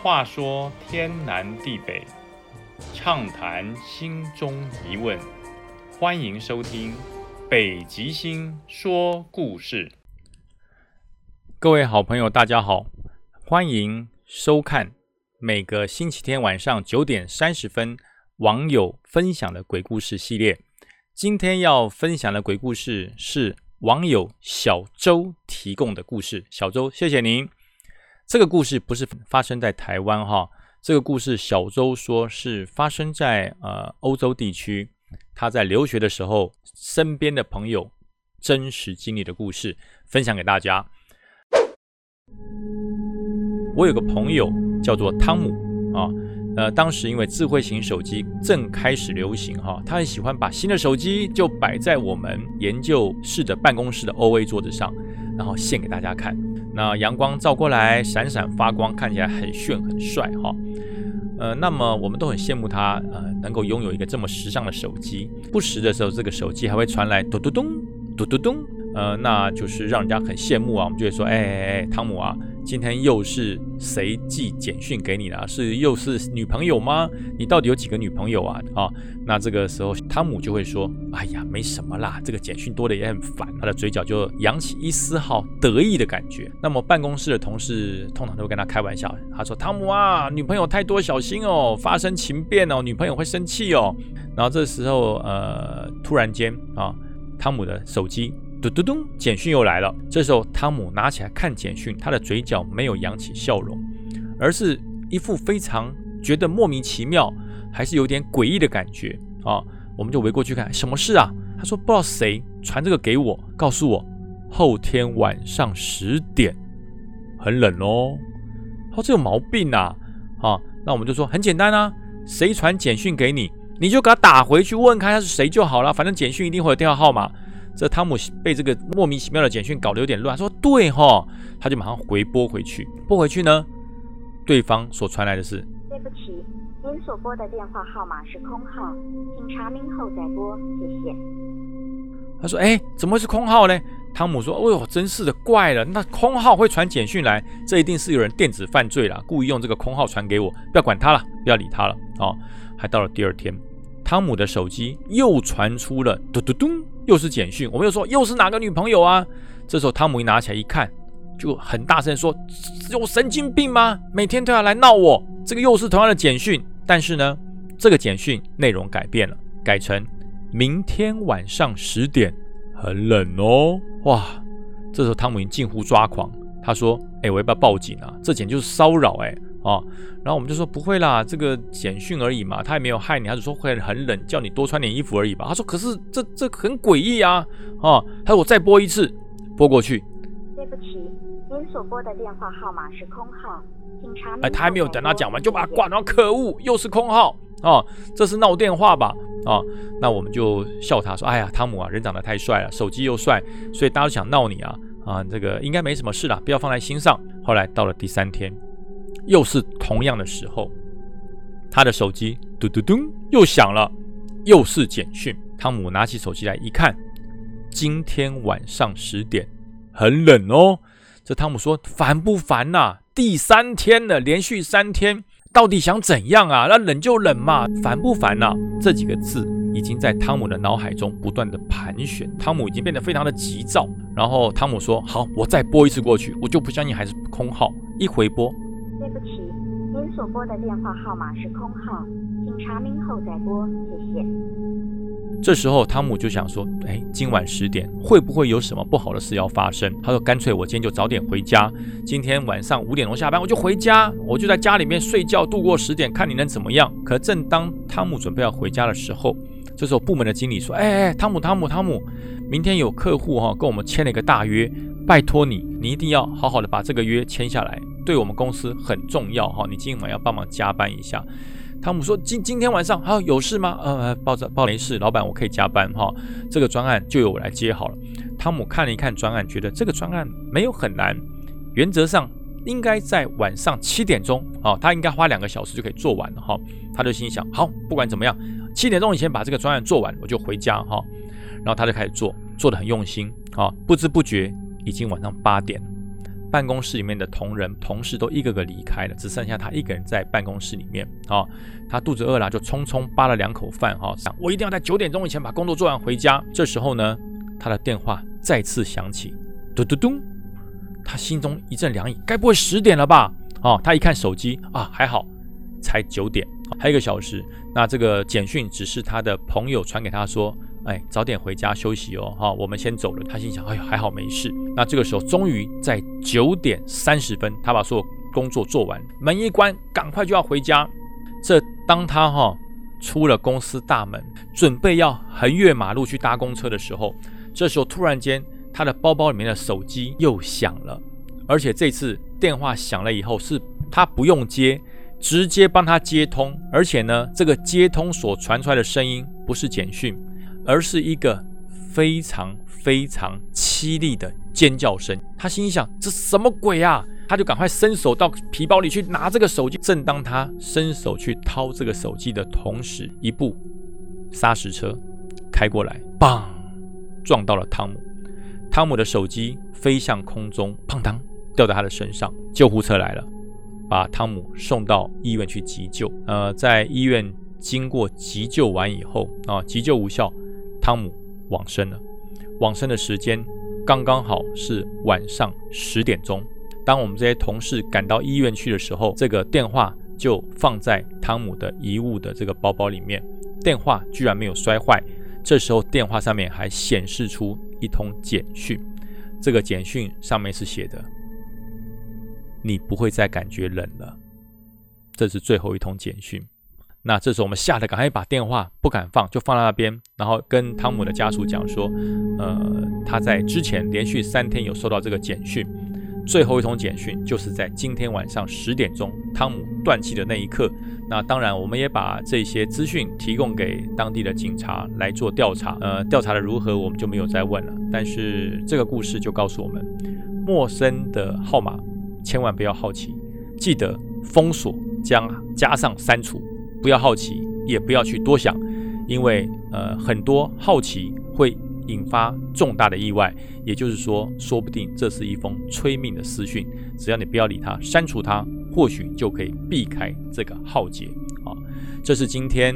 话说天南地北，畅谈心中疑问，欢迎收听《北极星说故事》。各位好朋友，大家好，欢迎收看每个星期天晚上九点三十分网友分享的鬼故事系列。今天要分享的鬼故事是网友小周提供的故事。小周，谢谢您。这个故事不是发生在台湾哈，这个故事小周说是发生在呃欧洲地区，他在留学的时候身边的朋友真实经历的故事，分享给大家。我有个朋友叫做汤姆啊。呃，当时因为智慧型手机正开始流行哈，他很喜欢把新的手机就摆在我们研究室的办公室的 O A 桌子上，然后献给大家看。那阳光照过来，闪闪发光，看起来很炫很帅哈。呃，那么我们都很羡慕他呃，能够拥有一个这么时尚的手机。不时的时候，这个手机还会传来嘟嘟咚嘟嘟咚。呃，那就是让人家很羡慕啊。我们就会说，哎哎哎，汤姆啊，今天又是谁寄简讯给你了？是又是女朋友吗？你到底有几个女朋友啊？啊，那这个时候汤姆就会说，哎呀，没什么啦，这个简讯多的也很烦。他的嘴角就扬起一丝好得意的感觉。那么办公室的同事通常都会跟他开玩笑，他说，汤姆啊，女朋友太多小心哦，发生情变哦，女朋友会生气哦。然后这时候，呃，突然间啊，汤姆的手机。嘟嘟咚，简讯又来了。这时候，汤姆拿起来看简讯，他的嘴角没有扬起笑容，而是一副非常觉得莫名其妙，还是有点诡异的感觉啊。我们就围过去看，什么事啊？他说不知道谁传这个给我，告诉我后天晚上十点很冷哦。他说这有毛病啊！啊，那我们就说很简单啊，谁传简讯给你，你就给他打回去问看他是谁就好了，反正简讯一定会有电话号码。这汤姆被这个莫名其妙的简讯搞得有点乱，说对哈，他就马上回拨回去，拨回去呢，对方所传来的是：对不起，您所拨的电话号码是空号，请查明后再拨，谢谢。他说：哎，怎么会是空号呢？汤姆说：哦呦，真是的，怪了，那空号会传简讯来，这一定是有人电子犯罪了，故意用这个空号传给我，不要管他了，不要理他了。哦，还到了第二天。汤姆的手机又传出了嘟嘟咚，又是简讯。我们又说又是哪个女朋友啊？这时候汤姆一拿起来一看，就很大声说：“有神经病吗？每天都要来闹我！”这个又是同样的简讯，但是呢，这个简讯内容改变了，改成明天晚上十点很冷哦。哇！这时候汤姆已经近乎抓狂，他说：“哎，我要不要报警啊？这简直就是骚扰！哎。”哦，然后我们就说不会啦，这个简讯而已嘛，他也没有害你，他只说会很冷，叫你多穿点衣服而已吧。他说可是这这很诡异啊，哦，他说我再拨一次，拨过去。对不起，您所拨的电话号码是空号，请查。哎，他还没有等他讲完就把他挂了，可恶，又是空号哦，这是闹电话吧？哦，那我们就笑他说，哎呀，汤姆啊，人长得太帅了，手机又帅，所以大家都想闹你啊，啊，这个应该没什么事了，不要放在心上。后来到了第三天。又是同样的时候，他的手机嘟嘟嘟又响了，又是简讯。汤姆拿起手机来一看，今天晚上十点，很冷哦。这汤姆说：“烦不烦呐？第三天了，连续三天，到底想怎样啊？那冷就冷嘛，烦不烦呐？”这几个字已经在汤姆的脑海中不断的盘旋，汤姆已经变得非常的急躁。然后汤姆说：“好，我再拨一次过去，我就不相信还是空号。”一回拨。对不起，您所拨的电话号码是空号，请查明后再拨，谢谢。这时候汤姆就想说：“哎，今晚十点会不会有什么不好的事要发生？”他说：“干脆我今天就早点回家，今天晚上五点钟下班我就回家，我就在家里面睡觉度过十点，看你能怎么样。”可正当汤姆准备要回家的时候，这时候部门的经理说：“哎哎，汤姆汤姆汤姆，明天有客户哈跟我们签了一个大约，拜托你，你一定要好好的把这个约签下来。”对我们公司很重要哈，你今晚要帮忙加班一下。汤姆说：“今今天晚上好有事吗？”呃，报着报没事，老板我可以加班哈。这个专案就由我来接好了。汤姆看了一看专案，觉得这个专案没有很难，原则上应该在晚上七点钟啊，他应该花两个小时就可以做完了哈。他就心想：好，不管怎么样，七点钟以前把这个专案做完，我就回家哈。然后他就开始做，做的很用心啊。不知不觉已经晚上八点。办公室里面的同仁、同事都一个个离开了，只剩下他一个人在办公室里面。啊，他肚子饿了，就匆匆扒了两口饭。哈，想我一定要在九点钟以前把工作做完回家。这时候呢，他的电话再次响起，嘟嘟嘟，他心中一阵凉意，该不会十点了吧？哦，他一看手机，啊，还好，才九点，还有一个小时。那这个简讯只是他的朋友传给他说。哎，早点回家休息哦，哈，我们先走了。他心想，哎呀，还好没事。那这个时候，终于在九点三十分，他把所有工作做完，门一关，赶快就要回家。这当他哈出了公司大门，准备要横越马路去搭公车的时候，这时候突然间，他的包包里面的手机又响了，而且这次电话响了以后，是他不用接，直接帮他接通，而且呢，这个接通所传出来的声音不是简讯。而是一个非常非常凄厉的尖叫声。他心想：这什么鬼啊？他就赶快伸手到皮包里去拿这个手机。正当他伸手去掏这个手机的同时，一部砂石车开过来，砰，撞到了汤姆。汤姆的手机飞向空中，砰当掉在他的身上。救护车来了，把汤姆送到医院去急救。呃，在医院经过急救完以后啊，急救无效。汤姆往生了，往生的时间刚刚好是晚上十点钟。当我们这些同事赶到医院去的时候，这个电话就放在汤姆的遗物的这个包包里面，电话居然没有摔坏。这时候电话上面还显示出一通简讯，这个简讯上面是写的：“你不会再感觉冷了。”这是最后一通简讯。那这时候我们吓得赶快把电话不敢放，就放在那边，然后跟汤姆的家属讲说，呃，他在之前连续三天有收到这个简讯，最后一通简讯就是在今天晚上十点钟，汤姆断气的那一刻。那当然，我们也把这些资讯提供给当地的警察来做调查，呃，调查的如何我们就没有再问了。但是这个故事就告诉我们，陌生的号码千万不要好奇，记得封锁将加上删除。不要好奇，也不要去多想，因为呃，很多好奇会引发重大的意外。也就是说，说不定这是一封催命的私讯，只要你不要理它，删除它，或许就可以避开这个浩劫啊。这是今天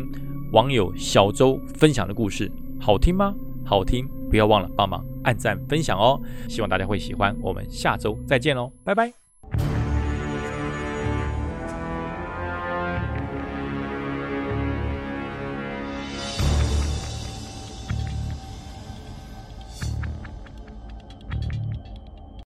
网友小周分享的故事，好听吗？好听，不要忘了帮忙按赞分享哦。希望大家会喜欢，我们下周再见喽，拜拜。